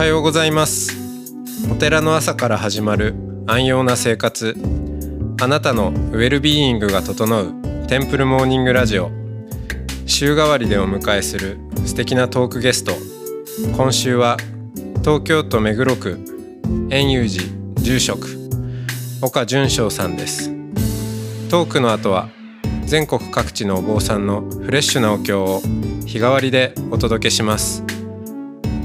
おはようございます。お寺の朝から始まる安養な生活。あなたのウェルビーイングが整うテンプルモーニングラジオ。週替わりでお迎えする素敵なトークゲスト。今週は東京都目黒区円遊寺住職岡淳翔さんです。トークの後は全国各地のお坊さんのフレッシュなお経を日替わりでお届けします。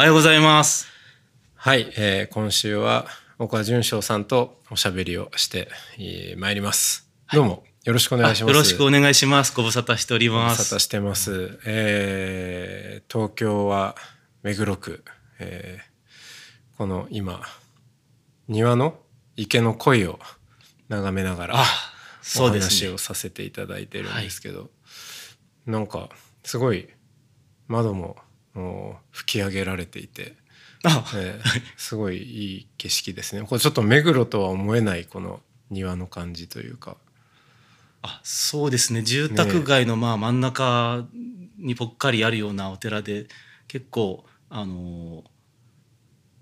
おはようございます。はい、えー今週は岡淳翔さんとおしゃべりをしてえー参ります、どうもよろしくお願いしますあよろしくお願いします。ご無沙汰しておりごます。無沙汰してます、えー東京は目黒区、えーこの今庭の池の鯉を眺めながらあ、おそうですね話を。させていただいてるんですけど、なんかすごい窓も吹き上げられていて、あ、えーすごいいい景色ですねこれちょっと目黒とは思えないこの庭の感じというかあ、そうですね。住宅街のまあ真ん中にぽっかりあるようなお寺で、結構あの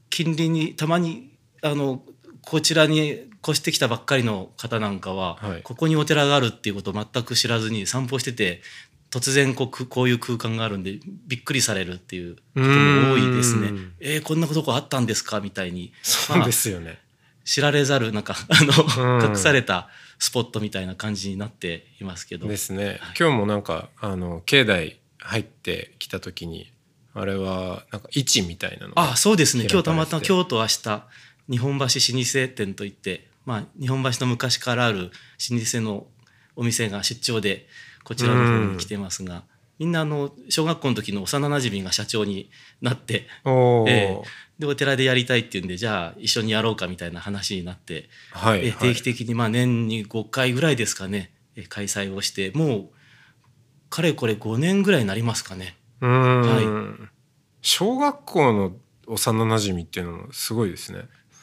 近隣にたまにあのこちらに越してきたばっかりの方なんかは、はいここにお寺があるっていうことを全く知らずに散歩してて。突然こうくこういう空間があるんでびっくりされるっていうことも多いですね。うん。えー、こんなとこあったんですか？みたいに。そうですよね、知られざるなんかあの、うん。隠されたスポットみたいな感じになっていますけど。ですね。今日もなんかあの境内入ってきた時にあれはなんか位置みたいなのがあそうですね。今日たまたま今日と明日日本橋老舗店といって、まあ、日本橋の昔からある老舗のお店が出張でこちらの方に来てますが、みんなあの小学校の時の幼なじみが社長になっておー。えでお寺でやりたいっていうんでじゃあ一緒にやろうかみたいな話になってえはいはい。定期的にまあ年に5回ぐらいですかねえ開催をしてもうかれこれ5年ぐらいになりますかね。うーん、小学校の幼馴染っていうのもすごいですね。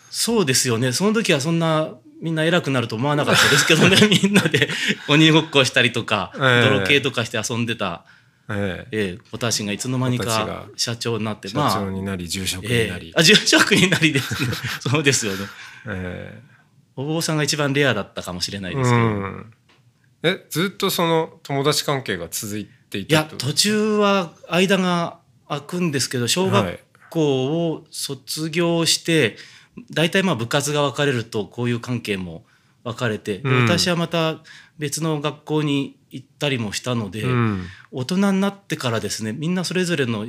そうですよね。その時はそんなみんな偉くなると思わなかったですけどね。みんなで鬼ごっこしたりとか、ええ。泥系とかして遊んでた、ええ。ええ。子たちがいつの間にか社長になって社まあ。長になり住職にえなり、えあ住職になりで。す ねそうですよね。えお坊さんが一番レアだったかもしれないえですけど、うん。えずっとその友達関係が続いていいや途中は間が空くんですけど小学校を卒業して、大体まあ部活が分かれるとこういう関係も分かれて、でうん。私はまた別の学校に行ったりもしたので、うん。大人になってからですねみんなそれぞれの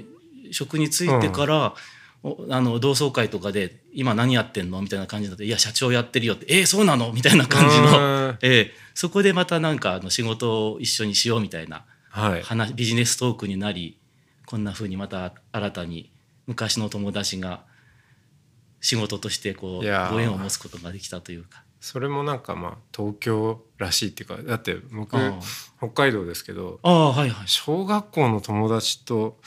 職に就いてから、おあの同窓会とかで「今何やってんの?」みたいな感じになって「いや社長やってるよ」って「えー、そうなの?」みたいな感じの、うん。えーそこでまたなんかあの仕事を一緒にしようみたいなはい。話ビジネストークになりこんな風にまた新たに昔の友達が仕事としてこうご縁を持つことができたというか。それもなんかまあ東京らしいっていうかだって僕あ北海道ですけどああはいはい。小学校の友達と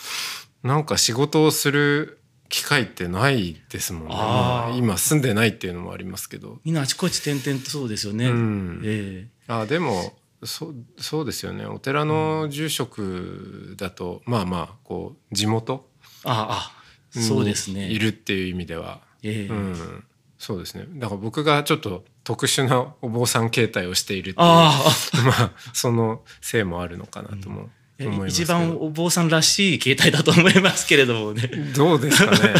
なんか仕事をする機会ってないですもんね、今住んでないっていうのもありますけど、みんなあちこち転々とそうですよね。うん。えあでもそそうですよね。お寺の住職だと、まあまあこう地元えああそうですね。にいるっていう意味では、ええ。うん、そうですね。だから僕がちょっと特殊なお坊さん形態をしているっていうああ。まあそのせいもあるのかなともえ思いますけ一ど、番お坊さんらしい形態だと思いますけれどもね。どうですかね。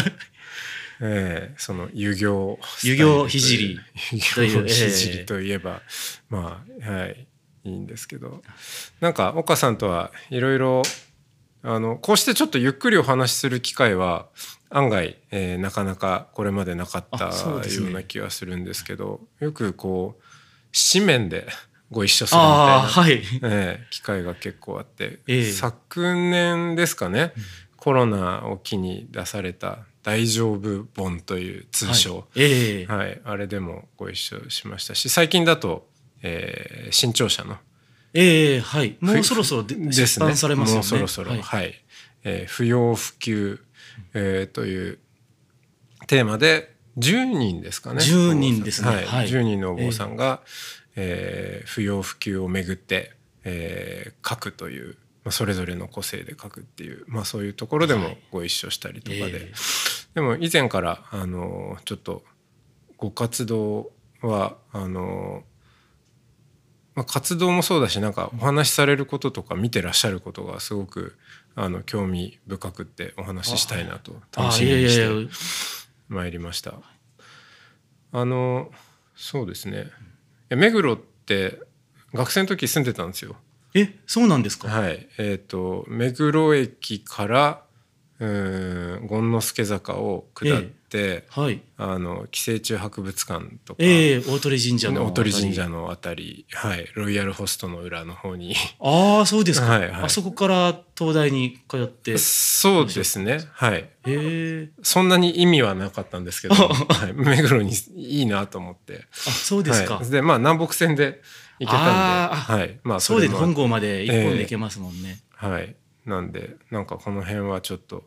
ええその遊行遊行聖というというええ聖といえば、まあはいいいんですけど。なんか岡さんとはいろいろあのこうしてちょっとゆっくりお話しする機会は案外、えーなかなかこれまでなかったような気がするんですけどよくこう紙面で ご一緒するみたいな、はい。ええ機会が結構あって、ええ。昨年ですかね、コロナを機に出された大丈夫本」という通称、はい。ええ。はい。あれでもご一緒しましたし最近だと、えー新潮社のええはい。もうそろそろでです出版されますよね。もうそろそろ、ははいい。えー不要不急、えーというテーマで10人ですかね。10人ですね。はい。はい。10人のお坊さんが、えー不要不急をめぐって、えー書くという、まあ、それぞれの個性で書くっていう、まあ、そういうところでもご一緒したりとかで、ええ。でも以前からあのちょっとご活動はあの、まあ、活動もそうだしなんかお話しされることとか見てらっしゃることがすごくあの興味深くってお話ししたいなと楽あしみにしてまいりました。あのそうですね。目黒って学生の時住んでたんですよ。えそうなんですか、はい、えっ、と目黒駅からうーん権之助坂を下って、はい。あの寄生虫博物館とか、ええ大鳥神社の大鳥神社ののあたり、はい、ロイヤルホストの裏の方に。ああそうですか、はいはい。あそこから東大に通って。そうですね。はい。ええ。そんなに意味はなかったんですけど、はい、目黒にいいなと思って。あそうですか、はい、でまあ南北線で行けたんではい。まあそうです。本郷まで一本で行けますもんね、はい。なんでなんかこの辺はちょっと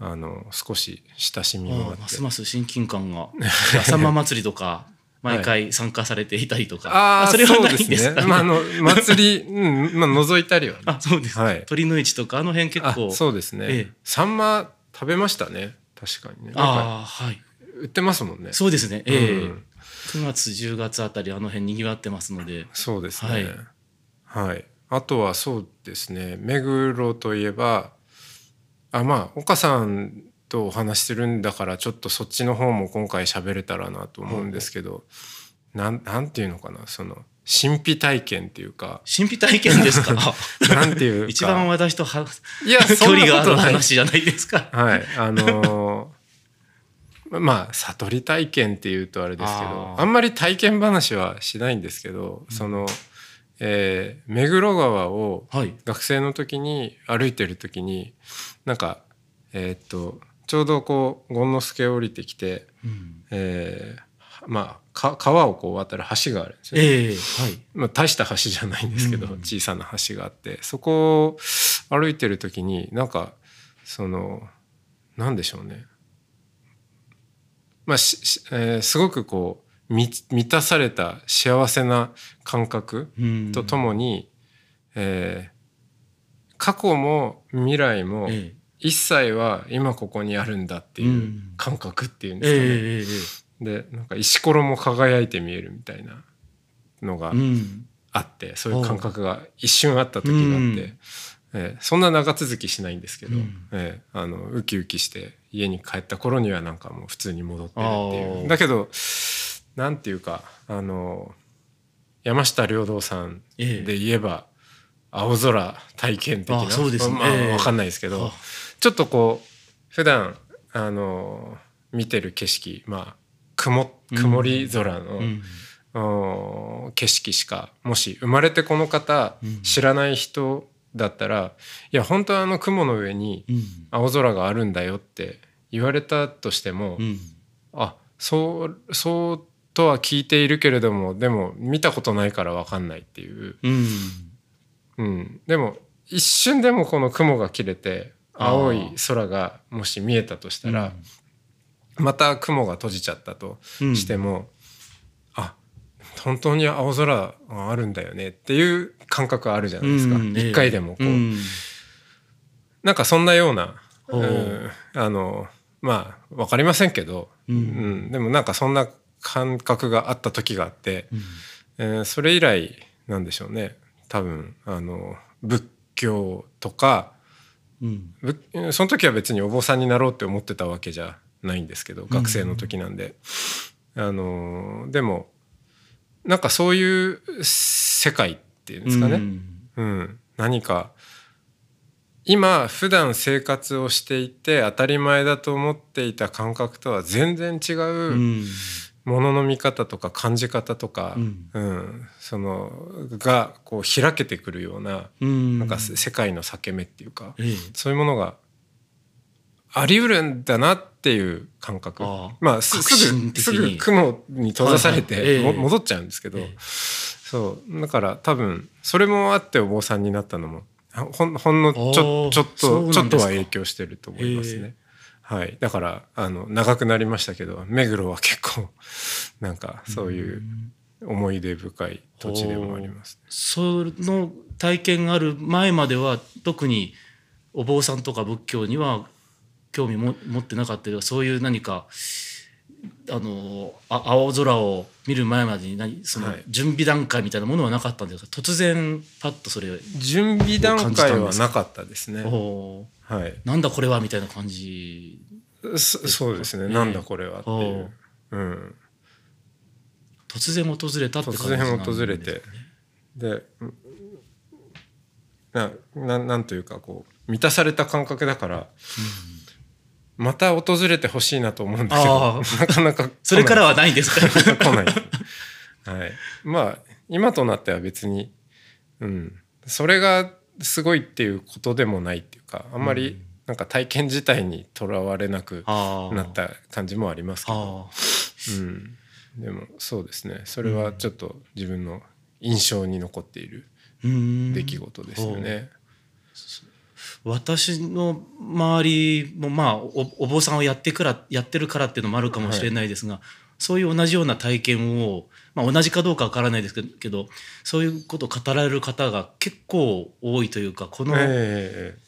あの少し親しみもあって。ますます親近感が。朝間祭りとか毎回参加されていたりとか、ああそれはないんですか、ね。まああの祭り、うんまあ覗いたりは。ね、あそうです。か、はい。鳥の市とかあの辺結あ構そうですね、ええ。サンマ食べましたね。確かにね。ああはい。売ってますもんね。そうですね。ええ。うん。9月10月あたりあの辺にぎわってますので。そうですね。はい、あとはそうですね。目黒といえばあまあ岡さんとお話しするんだからちょっとそっちの方も今回喋れたらなと思うんですけど、なんなんていうのかなその神秘体験っていうか。神秘体験ですか？なんていうか。一番私とはいや 距離がある話じゃないですか。はい。あのーまあ悟り体験っていうとあれですけどあんまり体験話はしないんですけど、その、えー目黒川をはい。学生の時に歩いてる時になんかえーっとちょうどこう権之助降りてきて、うん。えーまあか川をこう渡る橋があるんですよね。ええはい。まあ、大した橋じゃないんですけど、うん小さな橋があってそこを歩いてる時になんかそのなんでしょうね。まあししえーすごくこう満満たされた幸せな感覚うん。とともに、えー過去も未来もええ一切は今ここにあるんだっていううん。感覚っていうんですかね。でなんか石ころも輝いて見えるみたいなのがあってそういう感覚が一瞬あった時があって、うん。えーそんな長続きしないんですけど、うん。えーあのウキウキして家に帰った頃にはなんかもう普通に戻ってるっていあうー。だけどなんていうかあの山下良道さんええ。で言えば、青空体験的な。あそうですね。まあ、ええわかんないですけど、あちょっとこう普段あの見てる景色まあ曇曇り空の、うん。うん景色しかもし生まれてこの方、うん。知らない人だったらいや本当はあの雲の上にうん。青空があるんだよって言われたとしても、うん。あそうそうとは聞いているけれどもでも見たことないから分かんないっていう、うん。うん、でも一瞬でもこの雲が切れて青い空がもし見えたとしたら、また雲が閉じちゃったとうん。しても、あ本当に青空があるんだよねっていう感覚あるじゃないですか、うん。回でもこう、うん。なんかそんなような、う。んあのまあ分かりませんけど、うん。うん。でもなんかそんな感覚があった時があって、うん。えーそれ以来なんでしょうね。多分あの仏教とかうん。ぶその時は別にお坊さんになろうって思ってたわけじゃないんですけど学生の時なんで、あのでもなんかそういう世界っていうんですかね、うん。うん。何か今普段生活をしていて当たり前だと思っていた感覚とは全然違ううんものの見方とか感じ方とか、うん。うんそのがこう開けてくるようなうん。なんか世界の裂け目っていうか、ええ。そういうものがあり得るんだなっていう感覚。まあすぐすぐ雲に閉ざされて、はい戻っちゃうんですけど、ええ。そう。だから多分それもあってお坊さんになったのもほんほんのちょちょっとちょっとは影響してると思いますね。はい、だからあの長くなりましたけど目黒は結構 なんかそういう思い出深い土地でもあります。その体験がある前までは特にお坊さんとか仏教には興味も持ってなかったけどそういう何かあのあ青空を見る前までに何そのはい。準備段階みたいなものはなかったんですか？突然パッとそれ、準備段階はなかったですね。はい、なんだこれはみたいな感じそそうですね、ええ。なんだこれはっていう、うん、突然訪れたって感じ突然訪れて。でうんなななんというかこう満たされた感覚だから、また訪れてほしいなと思うんだけどあなかなか それからははないんですか？来ない、はい、まあ今となっては別に、うん、それがすごいっていうことでもないっていうかあんまりなんか体験自体にとらわれなくなった感じもありますけど、うん、でもそうですね。それはちょっと自分の印象に残っている出来事ですよね。私の周りもまあおお坊さんをやってからやってるからっていうのもあるかもしれないですが、そういう同じような体験を、まあ、同じかどうかわからないですけどそういうことを語られる方が結構多いというかこのえ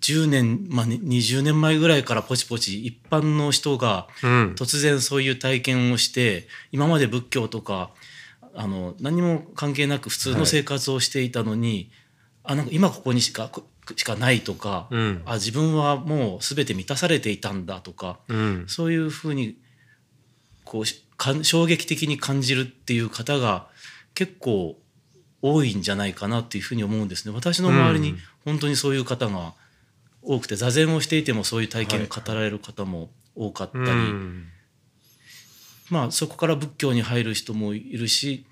10年、まあ、ね20年前ぐらいからポチポチ一般の人が突然そういう体験をして今まで仏教とかあの何も関係なく普通の生活をしていたのに、あなんか今ここにしかこしかないとか、うん。あ自分はもう全て満たされていたんだとかうん。そういうふうにこう衝撃的に感じるっていう方が結構多いんじゃないかなっていうふうに思うんですね。私の周りにうん。本当にそういう方が多くて座禅をしていてもそういう体験をはい語られる方も多かったり、うん。まあそこから仏教に入る人もいるし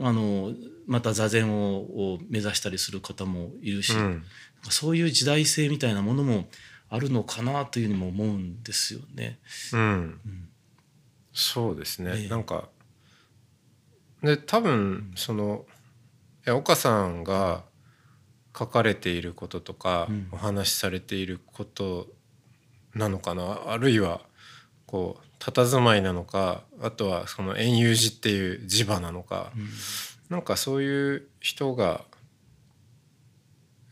あのまた座禅をを目指したりする方もいるし、うんそういう時代性みたいなものもあるのかなというふうにも思うんですよね。うん。そうですね、ええ。なんかで多分そのいや岡さんが書かれていることとか、うん。お話しされていることなのかな。あるいはこう佇まいなのかあとはその円遊寺っていう磁場なのか、うん。なんかそういう人が、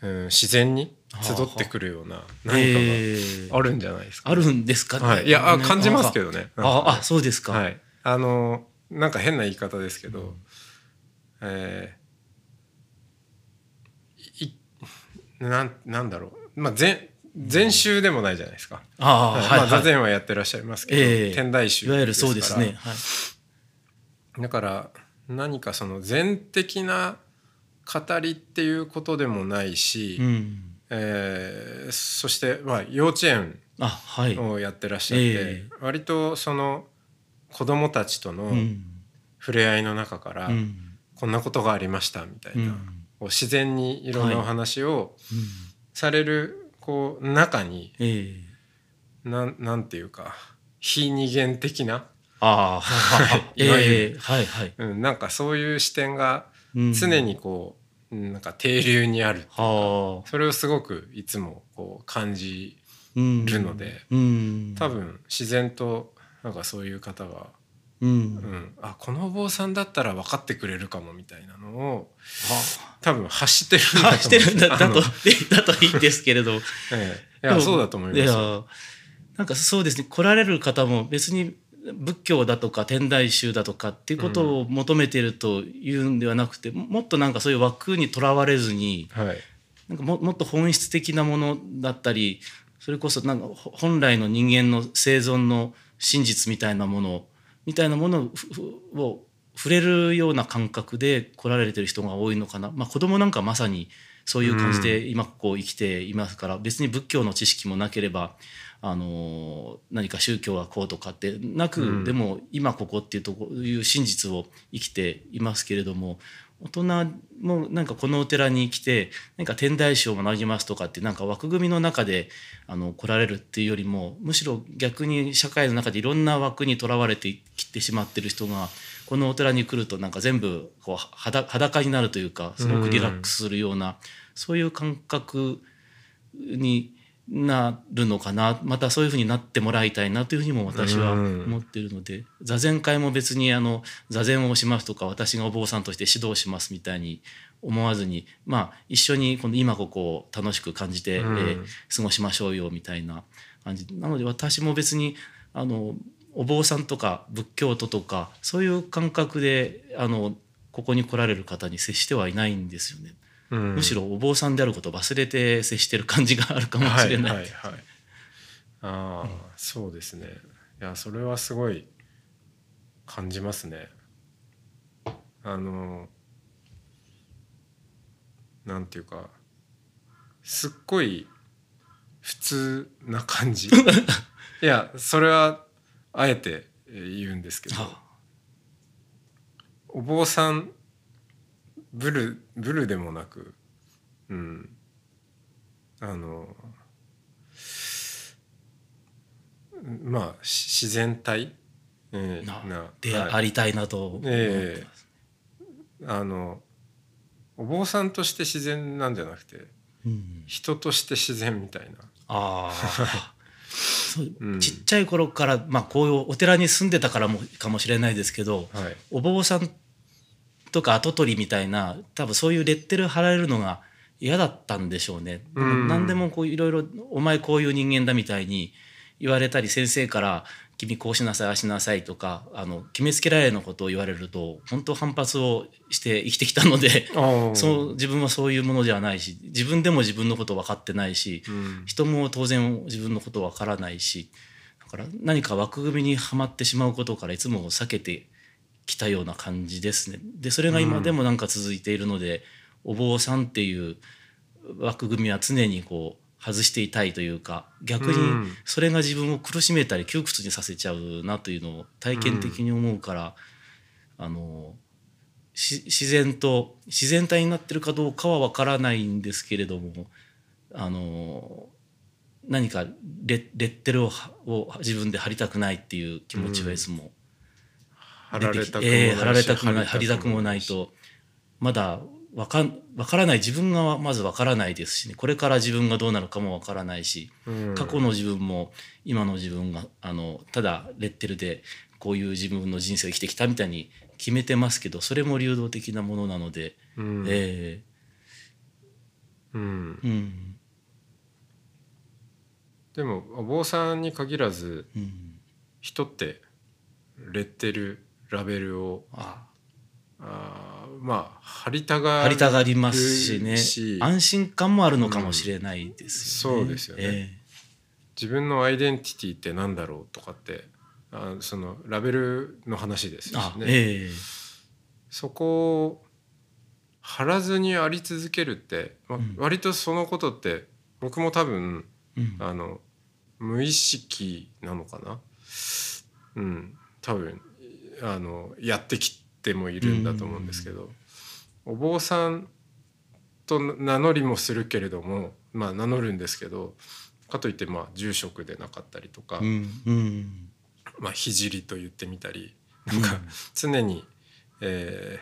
うん、自然に集ってくるような何ええかがあるんじゃないですか、あるんですか？ね。はい、いやあね感じますけどね。あああそうですか。はい、あのなんか変な言い方ですけど、えーいなんなんだろう、まあ、前禅宗でもないじゃないですか。ああはいはい、まあ、座はい禅はやってらっしゃいますけど、ええ天台宗いわゆるそうですね。はい。だから何かその禅的な語りっていうことでもないし、うん。えーそして、まあ、幼稚園。をやってらっしゃって、え割とその子供たちとのうん。触れ合いの中から、うん。こんなことがありましたみたいな、うん。自然にいろんなお話をうんされるこう中にええなんなんていうか非二元的な、あい いわゆる ええはいはい。うん、なんかそういう視点がうん常にこう、うんなんか定流にあるはあ。それをすごくいつもこう感じうんるのでうん。多分自然となんかそういう方が、う。うんん、あこのお坊さんだったら分かってくれるかもみたいなのをは多分発してるんあ。だと してるんだ だとだといいんですけれど。ええいやそうだと思いますいよ。やなんかそうですね来られる方も別に仏教だとか天台宗だとかっていうことを求めているというんではなくて、もっとなんかそういう枠にとらわれずにはい。なんかももっと本質的なものだったりそれこそなんかほ本来の人間の生存の真実みたいなものみたいなものを触れるような感覚で来られてる人が多いのかな、まあ、子供なんかまさにそういう感じで今ここ生きていますから、別に仏教の知識もなければあの何か宗教はこうとかってなく、うん。でも今ここっていうとこいう真実を生きていますけれども大人もなんかこのお寺に来て何か天台宗を学びますとかってなんか枠組みの中であの来られるっていうよりもむしろ逆に社会の中でいろんな枠にとらわれてきてしまってる人がこのお寺に来るとなんか全部こう裸になるというかすごくリラックスするような、そういう感覚になるのかな。またそういうふうになってもらいたいなというふうにも私は思っているので、座禅会も別にあの座禅をしますとか私がお坊さんとして指導しますみたいに思わずにまあ一緒にこの今ここを楽しく感じて、えー、過ごしましょうよみたいな感じ。なので私も別にあのお坊さんとか仏教徒とかそういう感覚であのここに来られる方に接してはいないんですよね。うん、むしろお坊さんであることを忘れて接してる感じがあるかもしれない。はいはいはい、ああ、うん、そうですね。いやそれはすごい感じますね。あのなんていうかすっごい普通な感じ。いやそれはあえて言うんですけど、お坊さんブルブルでもなくうん。あのまあ自然体、えー、なでありたいなと思ってます、えー、あのお坊さんとして自然なんじゃなくて、うん、人として自然みたいな。あ うん、ちっちゃい頃から、まあ、こういうお寺に住んでたからもかもしれないですけど、はい、お坊さんとか跡取りみたいな多分そういうレッテル貼られるのが嫌だったんでしょうね。うん、何でもこういろいろ「お前こういう人間だ」みたいに言われたり先生から「君こうしなさいああしなさい」とかあの決めつけられるのことを言われると本当反発をして生きてきたのでそう自分はそういうものではないし自分でも自分のこと分かってないし、うん、人も当然自分のこと分からないしだから何か枠組みにはまってしまうことからいつも避けてきたような感じですね。でそれが今でもなんか続いているので、うん、お坊さんっていう枠組みは常にこう外していたいというか逆にそれが自分を苦しめたり窮屈にさせちゃうなというのを体験的に思うから、うん、あの自然と自然体になってるかどうかは分からないんですけれどもあの何かレレッテルをを自分で貼りたくないっていう気持ちがいつも貼られたくもない、えー、貼られたくもない貼りたくもないと。まだわかわからない。自分がまずわからないですし、ね、これから自分がどうなるかもわからないし、うん、過去の自分も今の自分があのただレッテルでこういう自分の人生を生きてきたみたいに決めてますけどそれも流動的なものなので、うん、えー、うん、うん、でもお坊さんに限らず、うん、人ってレッテルラベルをああまあ貼りたが貼りたがりますしね。安心感もあるのかもしれないですよね。うん、そうですよね、えー、自分のアイデンティティってなんだろうとかってあそのラベルの話ですよね。えー、そこを貼らずにあり続けるって、まあ、割とそのことって僕も多分、うん、あの無意識なのかな。うん、多分あのやってきてもいるんだと思うんですけど、お坊さんと名乗りもするけれどもまあ名乗るんですけどかといってまあ住職でなかったりとか、まあ聖と言ってみたりなんか常に、え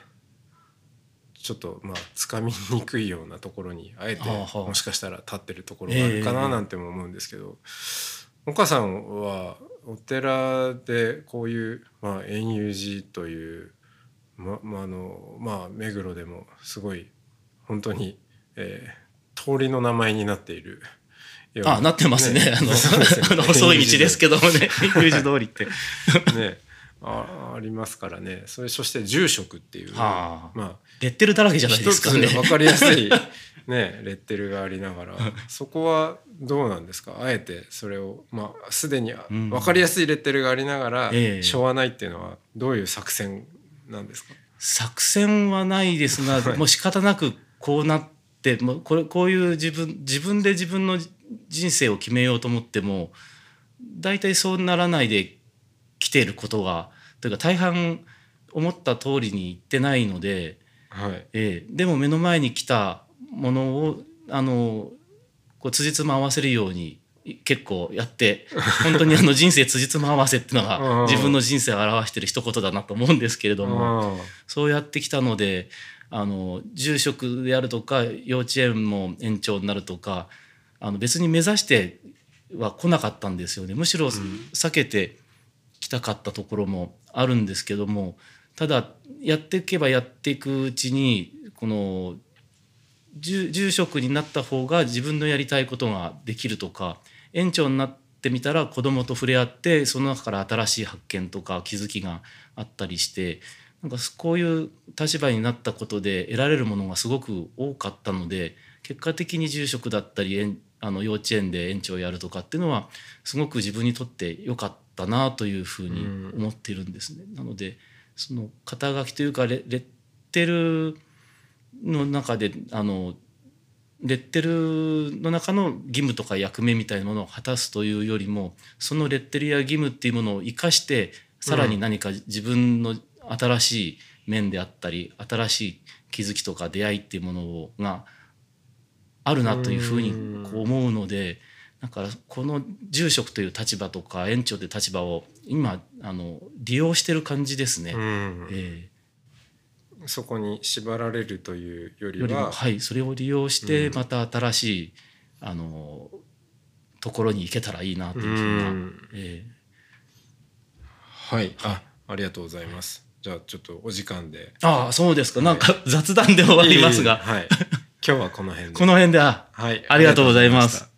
ー、ちょっとまあつかみにくいようなところにあえてもしかしたら立ってるところがあるかななんても思うんですけど、岡さんはお寺でこういう、まあ、円遊寺という、ままあのまあ、目黒でもすごい本当に、えー、通りの名前になっているあなってますね、ね、あの、ね、細い道ですけどもね。円寺通りって。ね。あありますからね。それそして住職っていう、はあ、まあレッテルだらけじゃないですかね。分かりやすいねレッテルがありながら。そこはどうなんですか？あえてそれをまあすでに分かりやすいレッテルがありながら、しょうがないっていうのはどういう作戦なんですか？作戦はないですが、もう仕方なくこうなってもうこれこういう自分自分で自分の人生を決めようと思っても大体そうならないで来ていることがというか大半思った通りにいってないのではい。ええ。でも目の前に来たものをあのこう辻褄合わせるようにい結構やって本当にあの人生辻褄合わせっていうのうん。が自分の人生を表してる一言だなと思うんですけれども。あそうやってきたのであの住職であるとか幼稚園も園長になるとかあの別に目指しては来なかったんですよね。むしろ避けてきたかったところもあるんですけどもただやっていけばやっていくうちにこの住職になった方が自分のやりたいことができるとか園長になってみたら子どもと触れ合ってその中から新しい発見とか気づきがあったりしてなんかこういう立場になったことで得られるものがすごく多かったので結果的に住職だったりあの幼稚園で園長をやるとかっていうのはすごく自分にとって良かったなというふうに思っているんですね。なのでその肩書きというかレッテルの中であのレッテルの中の義務とか役目みたいなものを果たすというよりもそのレッテルや義務っていうものを生かしてさらに何か自分の新しい面であったり新しい気づきとか出会いっていうものがあるなというふうにこう思うのでだからこの住職という立場とか園長という立場を今あの利用してる感じですね。うんえそこに縛られるというよりははいそれを利用してうん。また新しい、あのところに行けたらいいなというふうな、うんえはい。あありがとうございます。じゃあちょっとお時間で。えああそうですか。なんか雑談で終わりますが、はい。今日はこの辺で。この辺であはい。ありがとうございます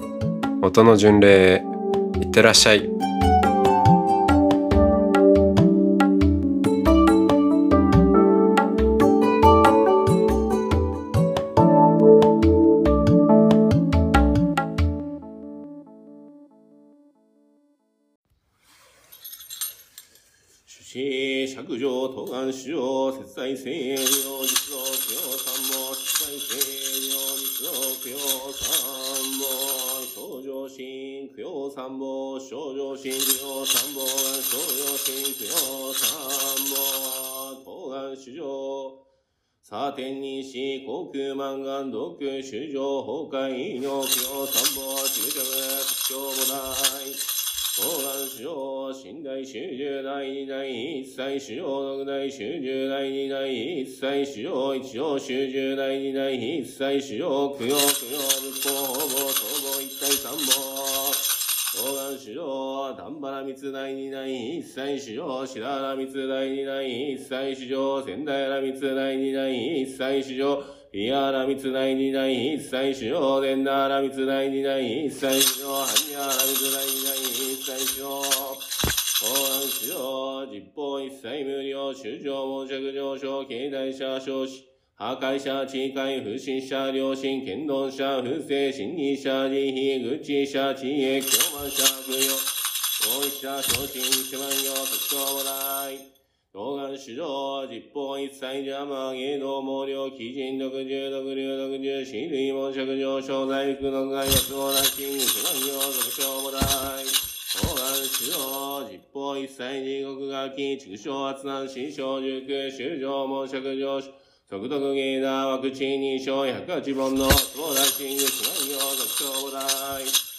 音の巡礼いってらっしゃい。主子、釈上、東岸主上、節在聖領、実道、供養三も、節在聖領、実道、供養三。も、心、供養三も、症状心、供養三も、症状心、供養三も、東岸主上、サーテンにし、航空満願、毒、主上、崩壊、医療、供養三も、中着、屈強母大、東南主要、寝台主従第二代一切主要六代主従第二代一切主要一応主従第二代一切主要供養供養仏法法母総母一体三母東南主要、丹原密第二代一切主要白原密第二代一切主要仙台原密第二代一切主要イヤラミツ第二代一切主要デンダーラミツ第二代一切主要ハニヤラミツ第二代一切主要公安主要実法一切無料主上申着上昇経済者少子破壊者、地界、不審者、良心、剣道者、不正、心理者、慈悲、愚痴者、知恵、狂慢者、悪用、大石者、昇進、一万行、特徴もない。動眼主上、実法一切邪魔、芸能毛量、基人、独重、独流、独重、死類、門着上昇、大福、独外、四つもなし、一万行、特徴もない。動眼主上、実法一切地獄がき、畜生、圧難、死小塾、修上、門着上昇、速読芸だ、ワクチン2章、108本の、相談シング、一万行、特徴もない。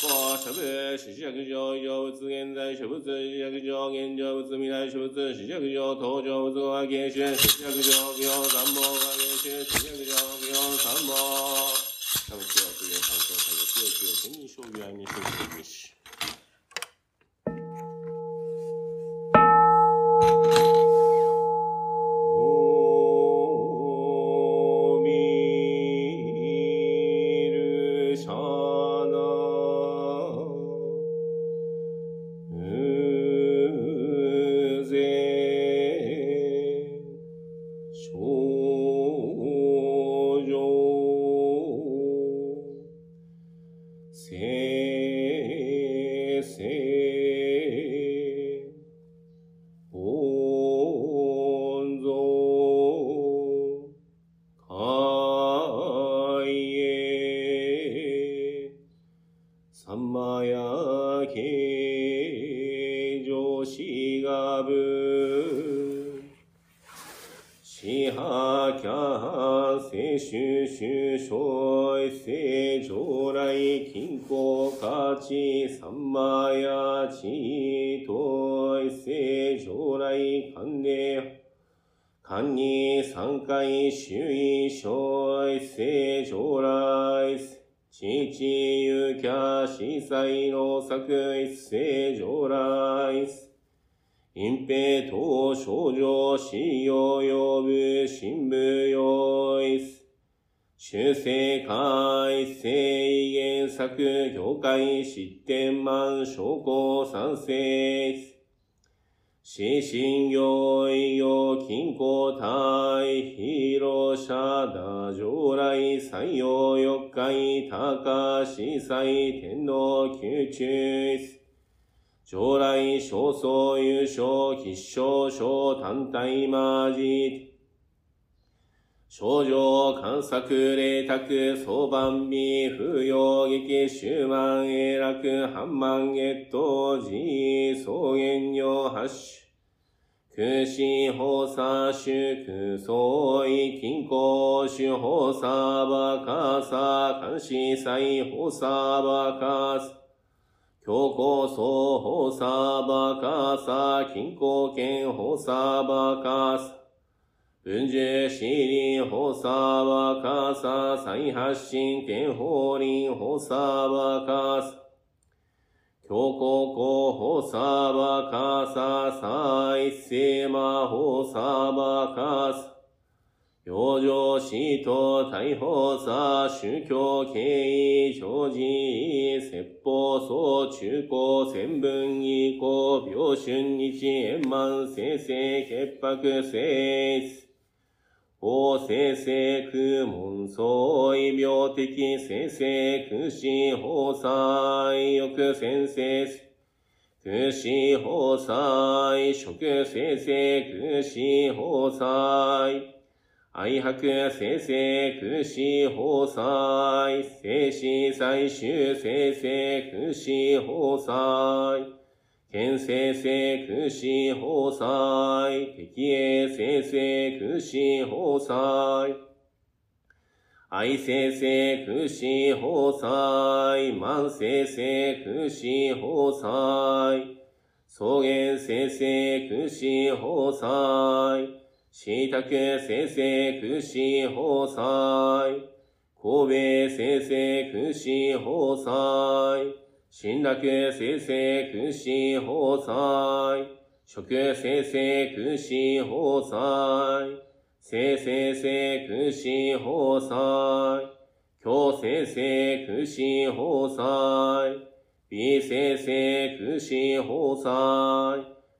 過去、諸部、死尺上、異常物、現在、諸物、死尺上、現状物、未来、諸物、死尺上、登場物が芸春、死尺上、行、三宝が芸春、死尺上、行、三宝。三宝、不言、三宝、三宝、強強、千人将棋、愛に、将棋、にし。作業界失点満証拠賛成死神行医療金庫体広社打上来採用四回高司祭天皇宮中。将来少数優勝必勝小単体マジ症状観察霊卓相番美不要劇終満永楽半万月当時草原用発種空心放射主空相違金庫主放射バカサ監視祭放射バカサ強行層放射バカサ金庫圏放射バカサ文殊死輪放射バカサ再発進天法輪放射バカサ強行候補サバカサ再生魔法サバカサ養生死と逮捕さ宗教経緯常時説法総中高千分以降病春日円満生成潔白性法生成空門相異病的生成空死法祭欲先生空死法祭食生成空死法祭愛白生成空死法祭生死最終生成空死法祭県生成空死法祭敵営生成空死法祭愛生成空死法祭万生成空死法祭草原生成空死法祭死宅生成空死法祭神戸生成空死法祭新楽生成空死法祭食生成空死法祭生生成空死法祭強生成空死法祭微生成空死法祭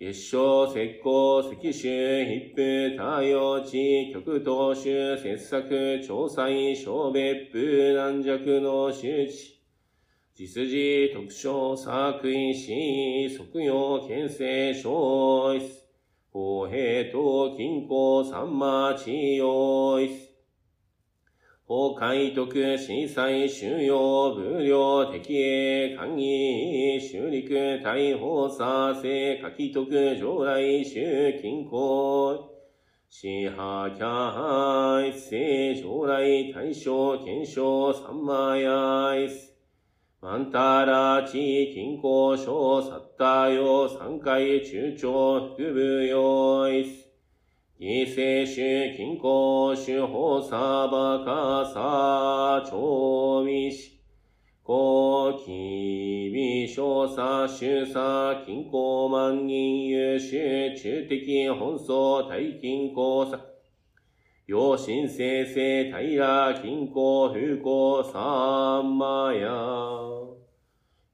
月賞、石膏、石州、筆布、太陽地、極東州、切削、調査、小別府、軟弱の周知、実事、特徴、作為、死、即用、牽制、小一、公平と均衡、三馬、治療、一、法海徳、震災、収容、無料、敵営、官議、修陸、大法、査生、書き徳、上来、修、均衡、支破、キャハ、一世、上来、大正、検証、三マヤ、一世、マンタラ、地、均衡、小、サッタヨ、三回、中長、副部用、一世、異性種、均衡種、法サバカサ、調味し、高気微小差、周差、均衡万人優秀、中的本草、大均衡差、陽神生成、平、均衡、風光、三マヤ、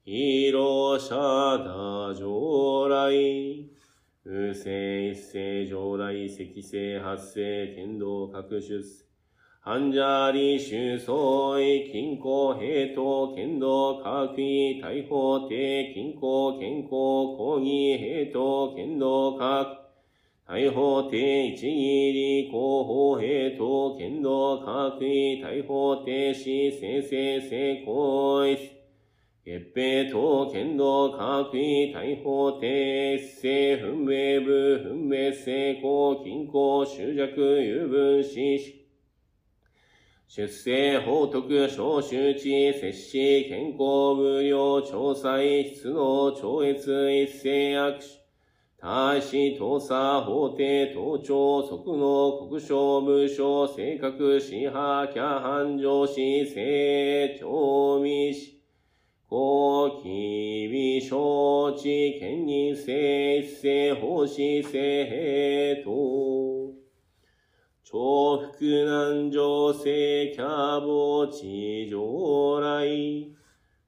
広者、打上来、風星一世上来、積星発生、天道各出世。半者理収総意、均衡、平等、剣道、科学位、大法定、均衡、健康、講義、平等、剣道、科学、大法定、一義理、広報、平等、剣道、科学位、大法定、死、生成、成功、月平等、剣道、科学位、大法定、一分明部、分明成功、均衡、執着、有分子、出生、法徳、小周知、摂氏、健康、無料、調裁、出能、超越、一斉握手、大使、盗査、法廷、盗聴、即能、国省、無償、性格、支派、キャハン上司、成長、未死、公、機微、承知、兼任性、一斉、奉仕、性、平等。重複難情性キャボ地上来。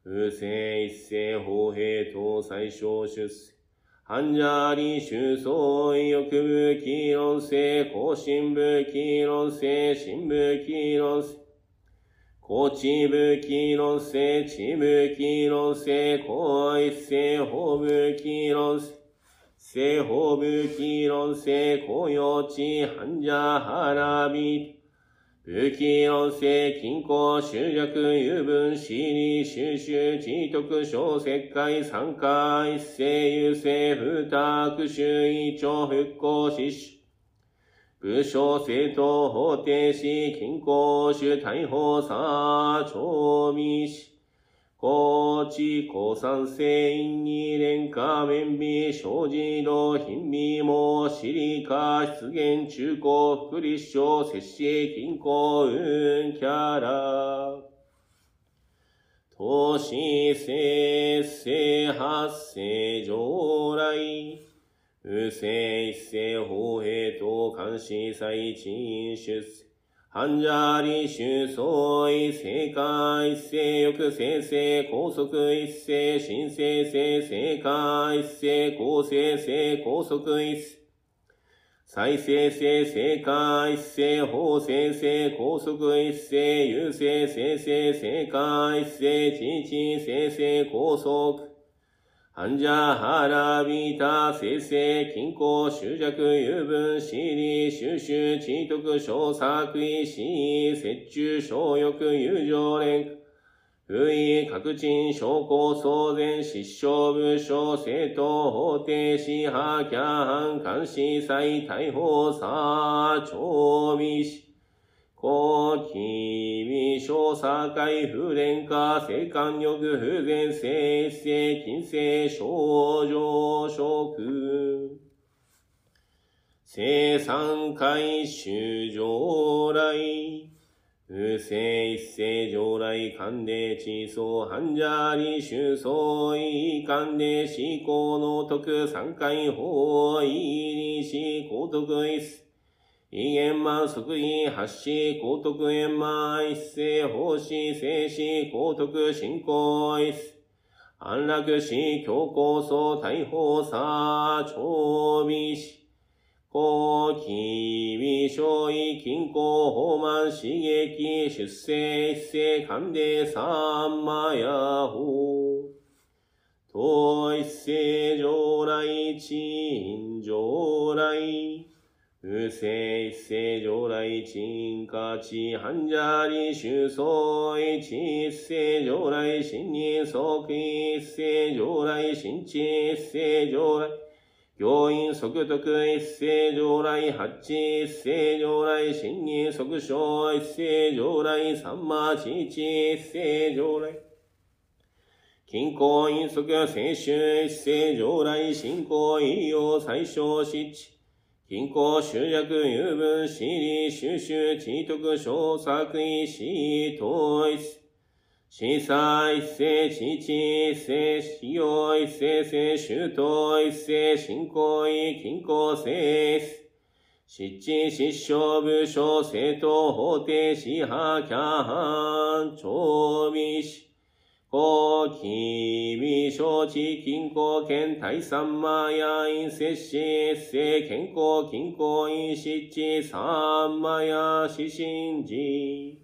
不正一世法平等最小出世。半者理収総意欲部議論性、更新部議論性、新部議論性。こちぶきろせ、ちぶきろせ、こいせ、ほぶきろせ、せほぶきろせ、こよち、はんじゃはらび、ぶきろせ、きんこ、しゅうじゃく、ゆぶん、しり、しゅうしゅう、ちいとく、しょう、せっかい、さんか、いせ、ゆせ、ふたくしゅう、いちょう、ふっこ、しし。ゅう、武将政党法定し均衡主大法差長未し。高知高山性因に連下面美生じの品味もシリカ出現中高福利省摂氏均衡運キャラ。投資生成発生上来。不正一世法平等監視再陳出世。半者理収総意正解一世欲生成高速一世新生成正解一世公正性高速一世再生性正解一世法生成高速一世優勢生成正解一世知知生成高速。半者腹びた、生成、均衡、執着、有分、私利、収集、知徳、小作為、死、折衷、小欲、友情連、不意、確陳、証拠、騒然、失笑、武将、政党、法定、司法、キャン、監視、再、逮捕、さ、調味し、高機微小社会不連化性感欲不全性性金性症状食生産回収上来不正一世上来関連地層半者理収総意関連思考の徳三回法意理思高徳一世異元満即位発し、高徳円満一世奉仕静止高徳進行一世。安楽死強行層大法差長美死。高機微小意均衡法満刺激出世一世関連三魔ヤ法。統一世上来陳上来。不正一世上来鎮価値半者理収総一一世上来新任即一世上来新地一世上来教員即徳一世上来八一世上来新任即小一世上来三馬地一一世上来均衡因即聖衆一世上来信仰医療最小失地均衡集約有分私利収集知徳小作為死統一。司査一世知知一世使用一世世周到一世信仰意均衡性質失地失笑部署政党法定司法キャハン長美死高機微承知金庫県大三万や陰摂氏世健康金庫陰湿地三万や死神寺。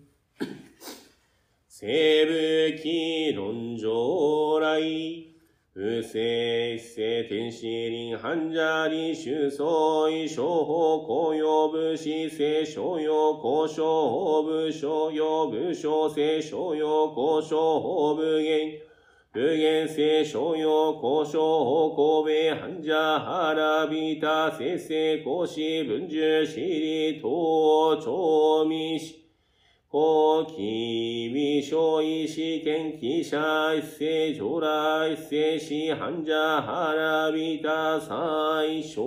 西部気論上来。不正一世天使林繁者理修相違商法公用武士聖商用交渉法部商用武将聖商用交渉法武言武言聖商用交渉法神戸繁者原ビタ聖聖講師文殊私利東長未師法機微小医試験記者一世将来一世師患者腹びた最小。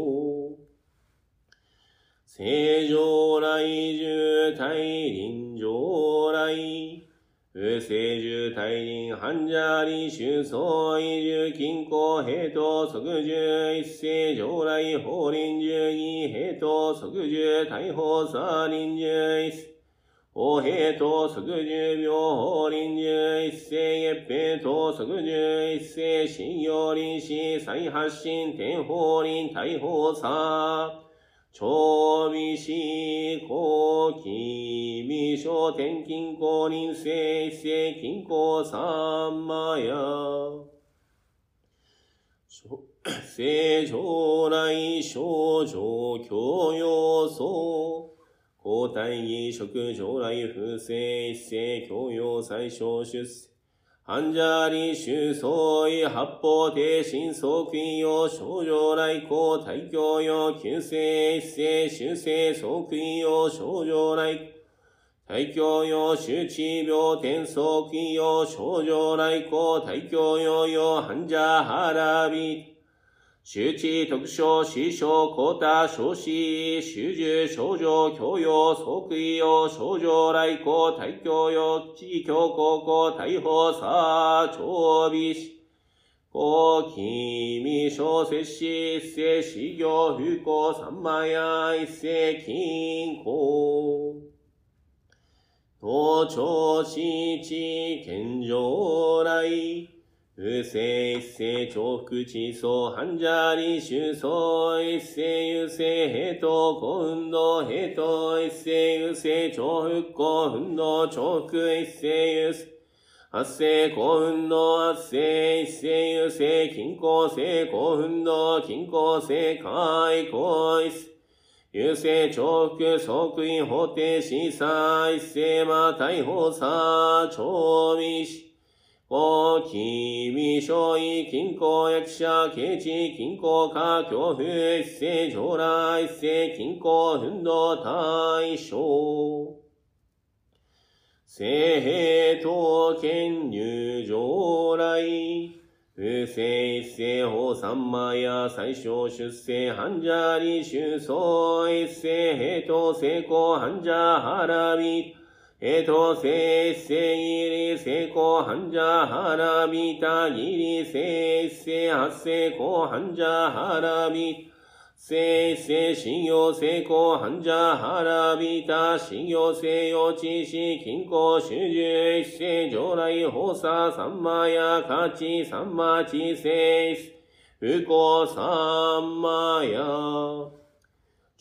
正常来重大臨常来。不正重大臨患者理修相異重金庫平等即重一世常来法臨重義平等即重大法差臨重一世お平と即十秒臨十一世月平と即十一世信用臨死再発進天法臨大法差長美死後期未小天金庫臨世一世金庫三万や。正常来症状教養層交代儀職将来不正一世教養最小出世。患者理修相違八方定心相悔用症状来校大教用救世一世修正相悔用症状来大教用周知病天相悔用症状来校大教用用患者腹び周知特徴、師匠、高太、少子、修従、症状、教養、即位用、症状、来校、大教用、地教高校、大法、差、長美師、高機未小摂氏、一世、修行、不幸、三万や、一世、金庫。東朝地地、健常来。不正一世重複地層患者理修層一世優勢平等高運動平等一世優勢重複高運動重複一世優勢発生高運動発生一世優勢均衡性高運動均衡性開高一世優勢重複即位法定審査一世ま逮捕差長未死お、きび、しょい、きんこ、やきしゃ、けち、きんこ、か、きょうふ、えっせ、じょうら、いっせ、きんこ、ふんど、たいしょう。せへと、けんにゅう、じょうらい。ふせ、いっせ、ほ、さんまや、さいしょう、しゅっせ、はんじゃり、しゅうそう、えっせ、へと、せこ、はんじゃ、はらみ。えとせっせいりせこはんじゃはらびたぎりせっせはっせこはんじゃはらびせっせしよせこはんじゃはらびたしよせよちしきんこしゅじゅっせじょうらいほささんまやかちさんまちせっうこさんまや。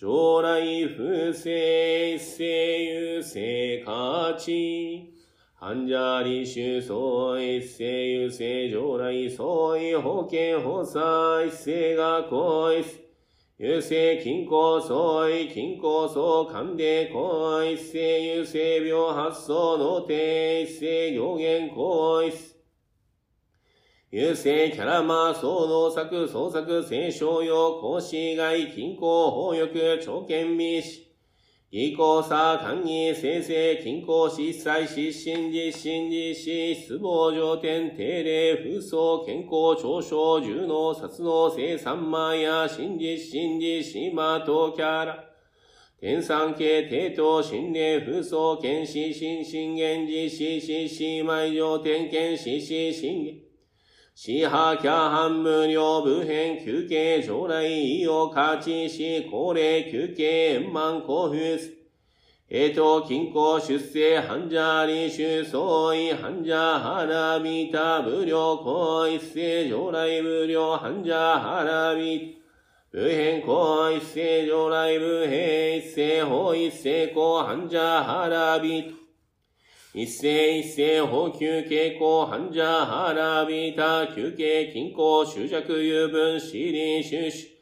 将来不正世優勢価値。患者理修相一世優勢将来相違保険法差一世が行一優勢均衡相違均衡相関で行為一世優勢病発想の定一世行言行一優勢キャラマー総能作創作聖商用講師外均衡法欲長剣美師義行差官議生成均衡失災失神実神実施失望上天定例風葬健康長所重能殺能生三万や真実真実島とキャラ。天産系帝都心霊風葬剣士新信玄実施死死埋上天剣死死信玄死破キャハン無料部編休憩将来意を勝ちし高齢休憩円満交付す。平等均衡出世繁者理修相違繁者腹見た無料行一世上来無料繁者腹見無変行一世上来無変一世法一世行繁者腹見一世一世法休傾向繁者腹見た休憩均衡執着有分私利収支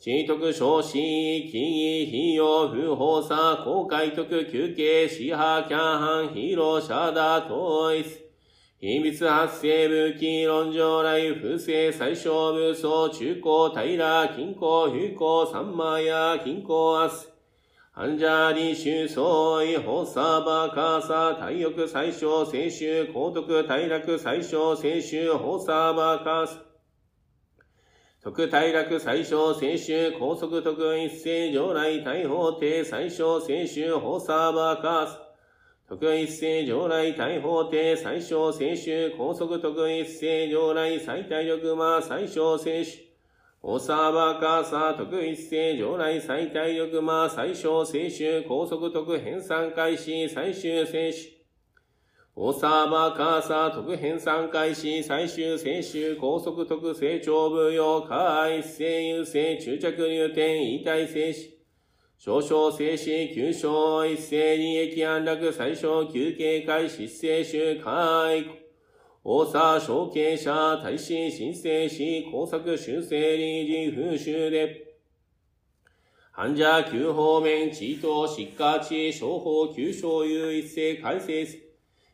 知徳少子、記義、費用、不法さ、公開徳、休憩、支派、キャンハン、ヒーロー、シャダ、統一。秘密発生武器、論上来、不正、最小武装、中高、平、均衡、不幸、三万や、均衡、明日。アンジャーリー、シュソーイ、ホサーバー、カーサー、体力、最小、青州、高得、体楽、最小、青州、ホサーバー、カサ。特体楽、最小、青州、高速、特一世、上来、大法廷、最小、青州、ホサーバー、カサ。特一世、上来、大法廷、最小、青州、高速、特一世、上来、最大力、魔、最小、青州。法サーバーカーサー特一斉上来最大力魔最小青春高速特編纂開始最終青春。大サーバーカーサー特編纂開始最終青春高速特成長部用下一斉優勢注着入点異体静止。少々静止急所一斉利益安楽最小休憩開失勢集会。大差小経者大使申請し工作修正理事風習で。患者急方面地等疾患地商法急所有一斉改正す。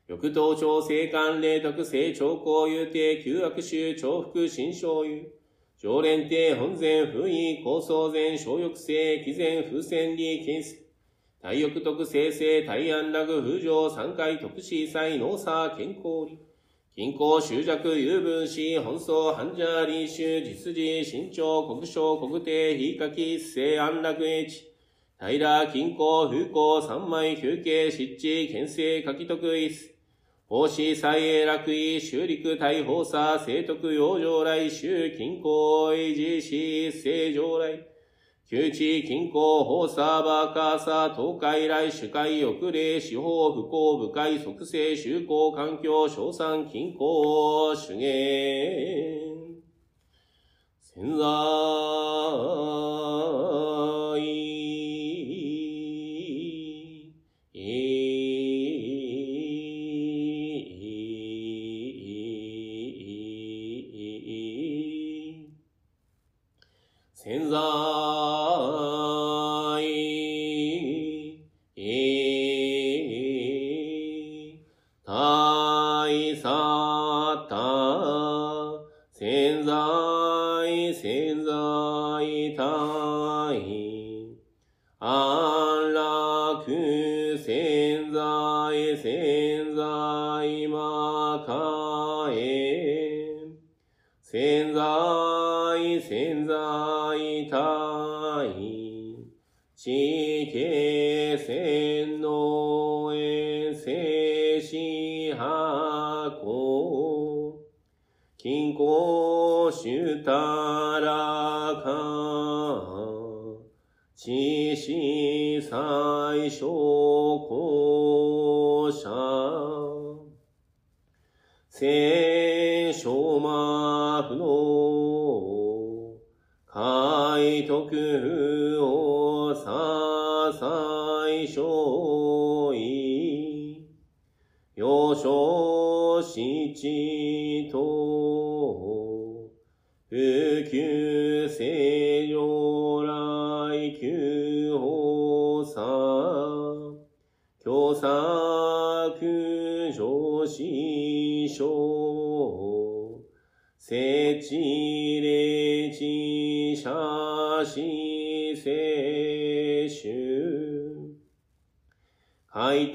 欲頭調整官霊特性長公有定旧悪臭重複新商油。常連定本前不意高層前小欲性毅前風船利金数。体欲特性性体安楽風上三回特殊才能差健康理。均衡執着有分子本草患者理修実時身長国小国定非書き性安楽英知。平均衡風光三枚休憩湿地県政書き特一数。法師祭永楽位、修陸大法差、聖徳養生来、修近郊維持し、聖上来。旧地近郊法差、バーカーサ、東海来、主会、翼霊、司法、不幸、部会、即成、修行、環境、賞賛、近郊、主言。潜在。主たらか。知識最小校舎。聖書魔不能。海徳をさ最小意。幼少七と。及正常来旧法さ。共作上司書。設置霊知写真聖集。解体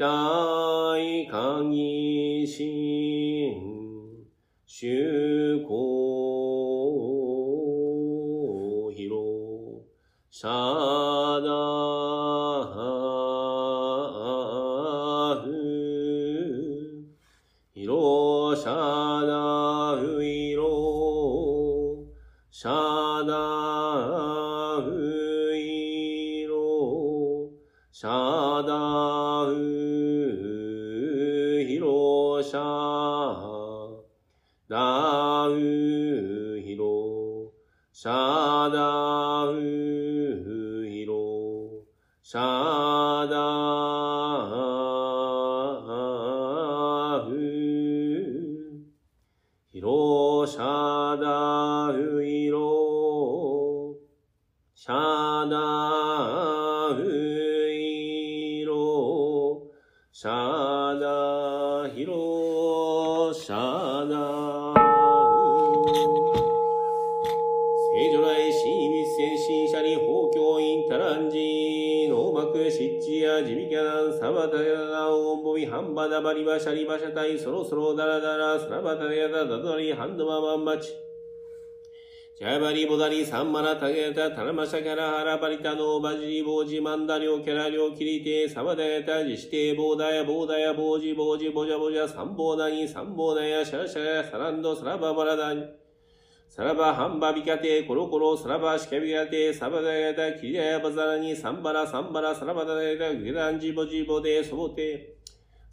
ハンバダバリバシャリバシャタイそろそろダラダラスラバタヤダダダリハンドママンバチジャバリボダリサンマラタゲタタナマシャキャラハラバリタノバジリボージマンダリョキャラリョキリテサバダヤタジシテボーダヤボーダヤボージボージボジャボジャサンボーダニサンボーダヤシャラシャラサランドサラババラダニサラバハンバビカテコロコロサラバシカビカテサバダヤタキリヤバザラニサンバラサンバラサラバダヤタグランジボジボデソボテ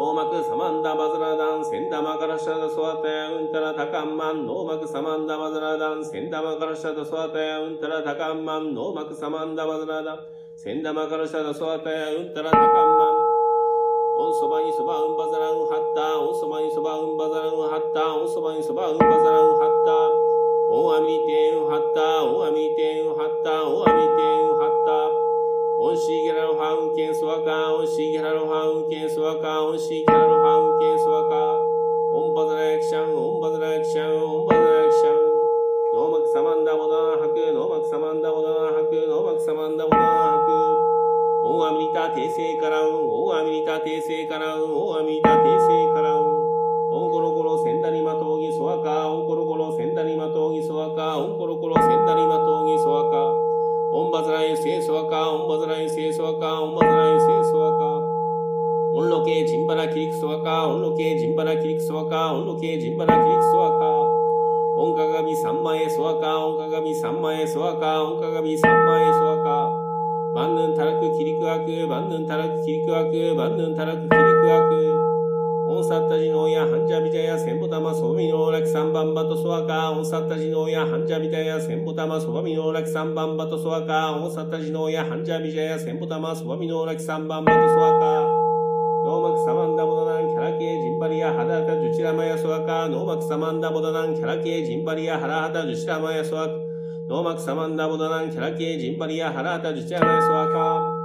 ノーマクサマンダバザラダン、センダマカラシャダソワタヤウンタラタカンマン、ノーマクサマンダバザラダン、センダマカラシャダソワタヤウンタラタカンマン、ノーマクサマンダバザラダン、センダマカラシャダソワタヤウンタラタカンマン、オンそばにそばうんばざらんはった。オンそばにそばうんばざらんはった。オンそばにそばうんばざらんはった。オンアミリテンはった。オンアミリテンはった。オンアミリテンはった。オンシーゲラロハウンケンソワカ。オンシーゲラロハウンケンソワカ。オンシーゲラロハウンケンソワカ。オンバザラエクシャン。オンバザラエクシャン。オンバザラエクシャン。ノーマクサマンダモダーハク。ノーマクサマンダモダーハク。ノーマクサマンダモダーハク。オンアミリタ訂正からウン、オンアミリタ訂正からウン、オンアミリタユセイソワカ、オンバザラユセイソワカ、オンバザラユセイソワカ。オンロケジンバラキリクソワカ、オンロケジンバラキリクソワカ、オンロケジンバラキリクソワカ。オンカガミ三万円ソワカ、オンカガミ三万円ソワカ、オンカガミ三万円ソワカ。バンヌンタラクキリクアク、バンヌンタラクキリクアク、バンヌンタラクキリクアク。オサッタジノヤ、ハンジャビジャヤ、センボタマ、ソバミノラキサンバンバトソワカ。オンサッタジノヤ、ハンジャビジャヤ、センボタマ、ソバミノラキサンバンバトソワカ。オンサッタジノヤ、ハンジャビジャヤ、センボタマ、ソバミノラキサンバンバトソワカ。ノーマクサマンダボダナンキャラケージンバリアハダタジュチラマヤソワカ。ノーマクサマンダボダナンキャラケージンバリアハラハタジュチラマヤソワカ。ノーマクサマンダボダナンキャラケージンバリアハラハタジュチラマヤソワカ。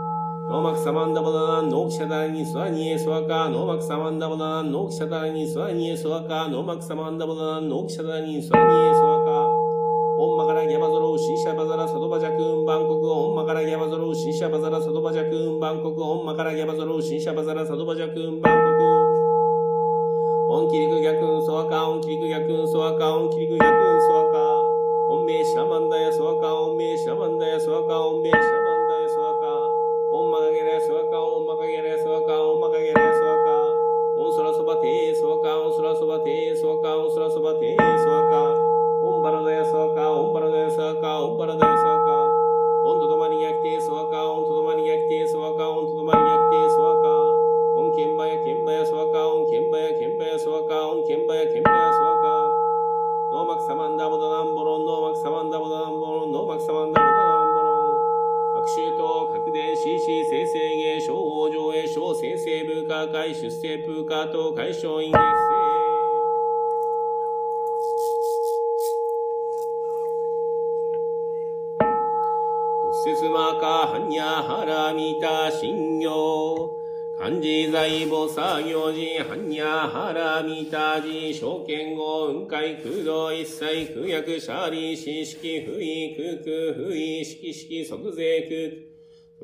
ノーマクサマンダボダナンノーキシャダラニスワニエソワカ。ノーマクサマンダボダナンノーキシャダラニスワニエソワカ。ノーマクサマンダボダナンノーキシャダラニスワニエソワカ。オンマカラギャバゾロウシンシャバザラサドバジャクンバンコクオンマカラギャバゾロウシンシャバザラサドバジャクンバンコクオンマカラギャバゾロウシンシャバザラサドバジャクンバンコクオンキリク逆ンソワカオンキリク逆ンソワカオンキリク逆ンソワカオンメイシャマンダヤソワカオンメイシャマンダヤソワカオンメイシャマンダヤカオンマカゲラヤソワカオンマカゲラヤソワカオン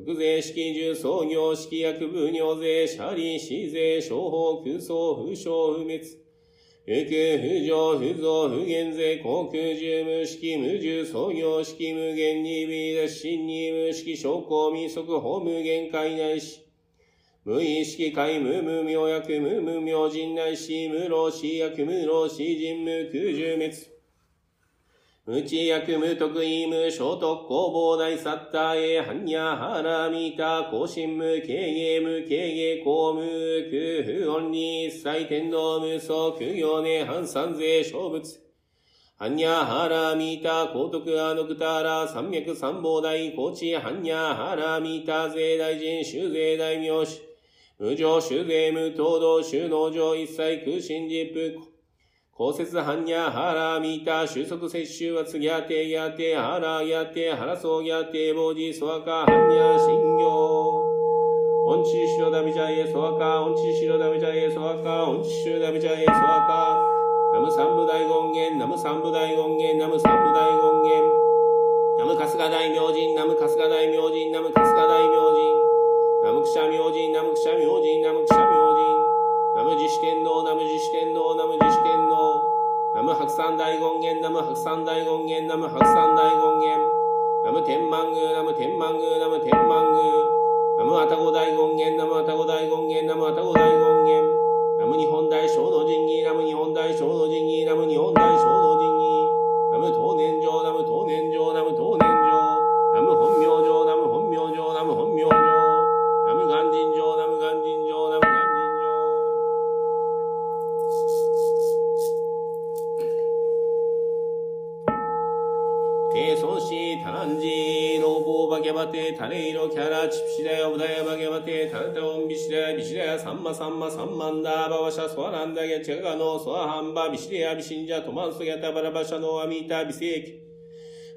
薬シャーリー四式不意空空不意式式即税式重創業式薬部尿税、シャリ、死税、商法、空想、風商、不滅。不空、不上、不増、不減税、航空、重無式、無重、創業式、無限に、微脱、新に、無式、証拠、民則、法無限界内し。無意識界無無明薬無無明人内し無老死薬無老死人無空十滅。無知薬無得意無小特攻防大サッターへ般若ハラミタ更新無経営無経営公無空不音に一切天道無双苦行ね反三税小物。般若ハラミタ高徳アノクタラ三脈三宝大高知般若ハラミタ税大臣修税大名士。無常修税無東道収納上一切空心実布。公説般若ハラミタ収束摂取は次やてやてハラやてハラソやてボジソワカ般若心行。オンチシロダビジャエソワカ、オンチシロダビジャエソワカ、オンチシロダビジャエソワカ。ナム三部大権現、ナム三部大権現、ナム三部大権現。ナム春日大明神、ナム春日大明神、ナム春日大明神。ナムクシャ明神、ナムクシャ明神、ナムクシャ明神。ナム自主天皇、ナム自主天皇、ナム自主天皇。ナム白山大権現、ナム白山大権現、ナム白山大権現。ナム天満宮、ナム天満宮、ナム天満宮。ナムアタゴ大権現、ナムアタゴ大権現、ナムアタゴ大権現。ナム日本大小の神儀、ナム日本大小の神儀、ナム日本大小の神儀。ナム東年ボーバギャバテタレイロキャラチプシダヤオブダヤバギャバテタルタオンビシダヤビシダヤサンマサンマサンマンダーバワシャソアランダギャチェガノソアハンバビシデヤビシンジャトマンスギャタバラバシャノアミータビセーキ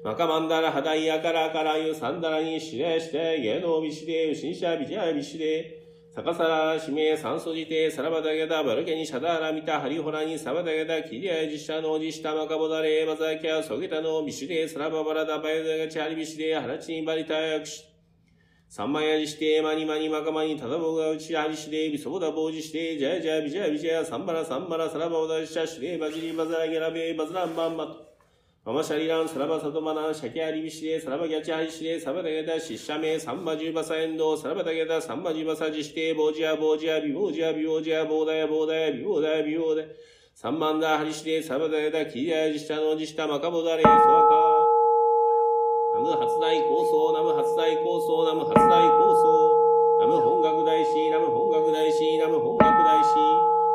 マカマンダラハダイヤカラカラユサンダラニシレしてゲノビシデウシンシャビジャビシデサカサラシメサンソジテサラバダゲダバルケニシャダラミタハリホラニサバダゲダキリアジシャノジシタマカボダレバザキャソゲタノビシュデサラババラダバヨダガチャリビシデハラチンバリタヤクシサンマヤジシテマニマニマカマニタダボガウチハリシデビソボダボジシテジャジャビジャビジャサンバラサンバラサラバオダジシャシレバジリバザラゲラベバズランバンバトママシャリラン、サラバサトマナン、シャキアリビシレ、サラバギャチハリシレ、サバダゲダ、シッシャメ、サンバジュバサエンド、サラバダゲダ、サンバジュバサジシテ、ボジア、ボジア、ビボジア、ビボジア、ボーダヤ、ボーダヤ、ビボーダヤ、ビボーダヤ、サンバンダ、ハリシレ、サバダゲダ、キリアジシタノジシタ、マカボダレ、ソワカ。ナム発大構想、ナム発大構想、ナム発大構想。ナム本学大師、ナム本学大師、ナム本学大師。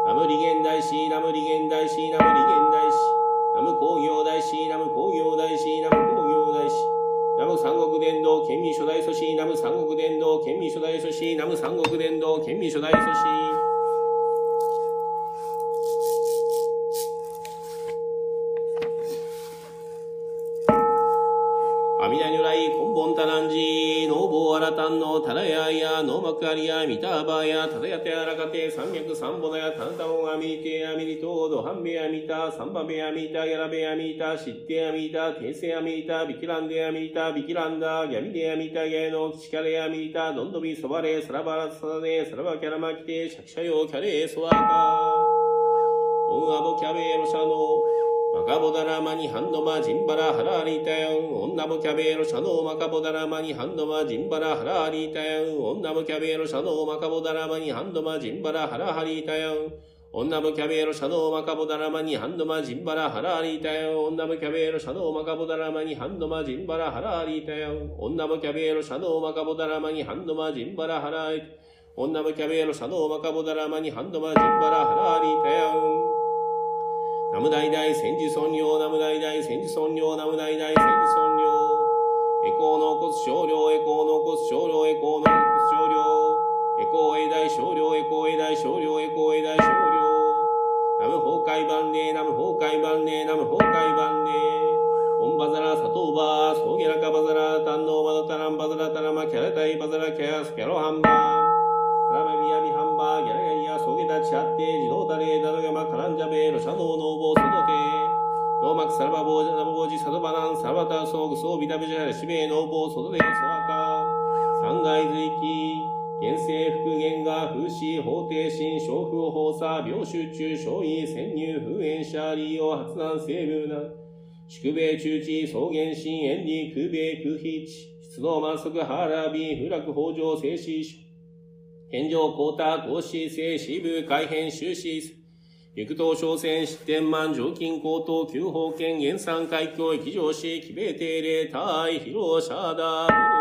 ナム利元大師、ナム利元大師、ナム利元大師。ナム工業大師、ナム工業大師、ナム工業大師。ナム三国伝道県民初代祖師、ナム三国伝道県民初代祖師、ナム三国伝道県民初代祖師。阿弥陀如来根本多難寺、ノーボーアラタンのタラヤや、ノーマクアリヤ、ミターバーや、タダヤテアラカテ、三脈三ボダタ、サンバベアミータ、ギャラベアミータ、シッテアミータ、テーセアミータ、ビキランデアミータ、ビキランダ、ギャミデアミータ、ギャノ、キチカレアミータ、ドンドビソバレ、サラバラサダネ、サラバキャラマキテ、シャキシャヨ、キャレ、ソワカ。オンアボキャベロシャノ、マカボダラマニハンドマジンバラハラリタヤン。女もキャベロシャノマカボダラマニハンドマジンバラハラリタヤン。女もキャベロシャノマカボダラマニハンドマジンバラハラハリタヤン。女もキャベロシャノマカボダラマニハンドマジンバラハラリタヤン女もキャベロシャノマカボダラマニハンドマジンバラハラリタヤン女もキャベロシャノマカボダラマニハンドマジンバラハラリ女もキャベロシャノマカボダラマニハンドマジンバラハラリタヤンナムダイダイ戦時尊用、ナムダイダイ戦時尊用、ナムダイダイ戦時尊用。エコーの骨少量、エコーの骨少量、エコーの骨少量。エコーエ大少量、エコーエ大少量、エコーゲタチアッテ、自動タレ、ダドガマ、カランジャベ、ロシャノーノーボー、ソドテ、ローマクサラバボージャナボージ、サドバナン、サバタ、ソーグ、ソービタブジャラ、シベノーボー、ソドテ、ソワカ、三階随記、現世復元が風刺、法定心、小風放射、病集中、小位、潜入、封炎者、利用、発難、成分な、宿米中地、草原心、縁理、空米、空飛地、須藤満足、腹び、不落、北条、静止、天上、高太、高子、静止部、改変、終止、陸東商船、失点満、常勤高等、旧法権、原産海峡、液上市、奇米定例、大、広、シャダ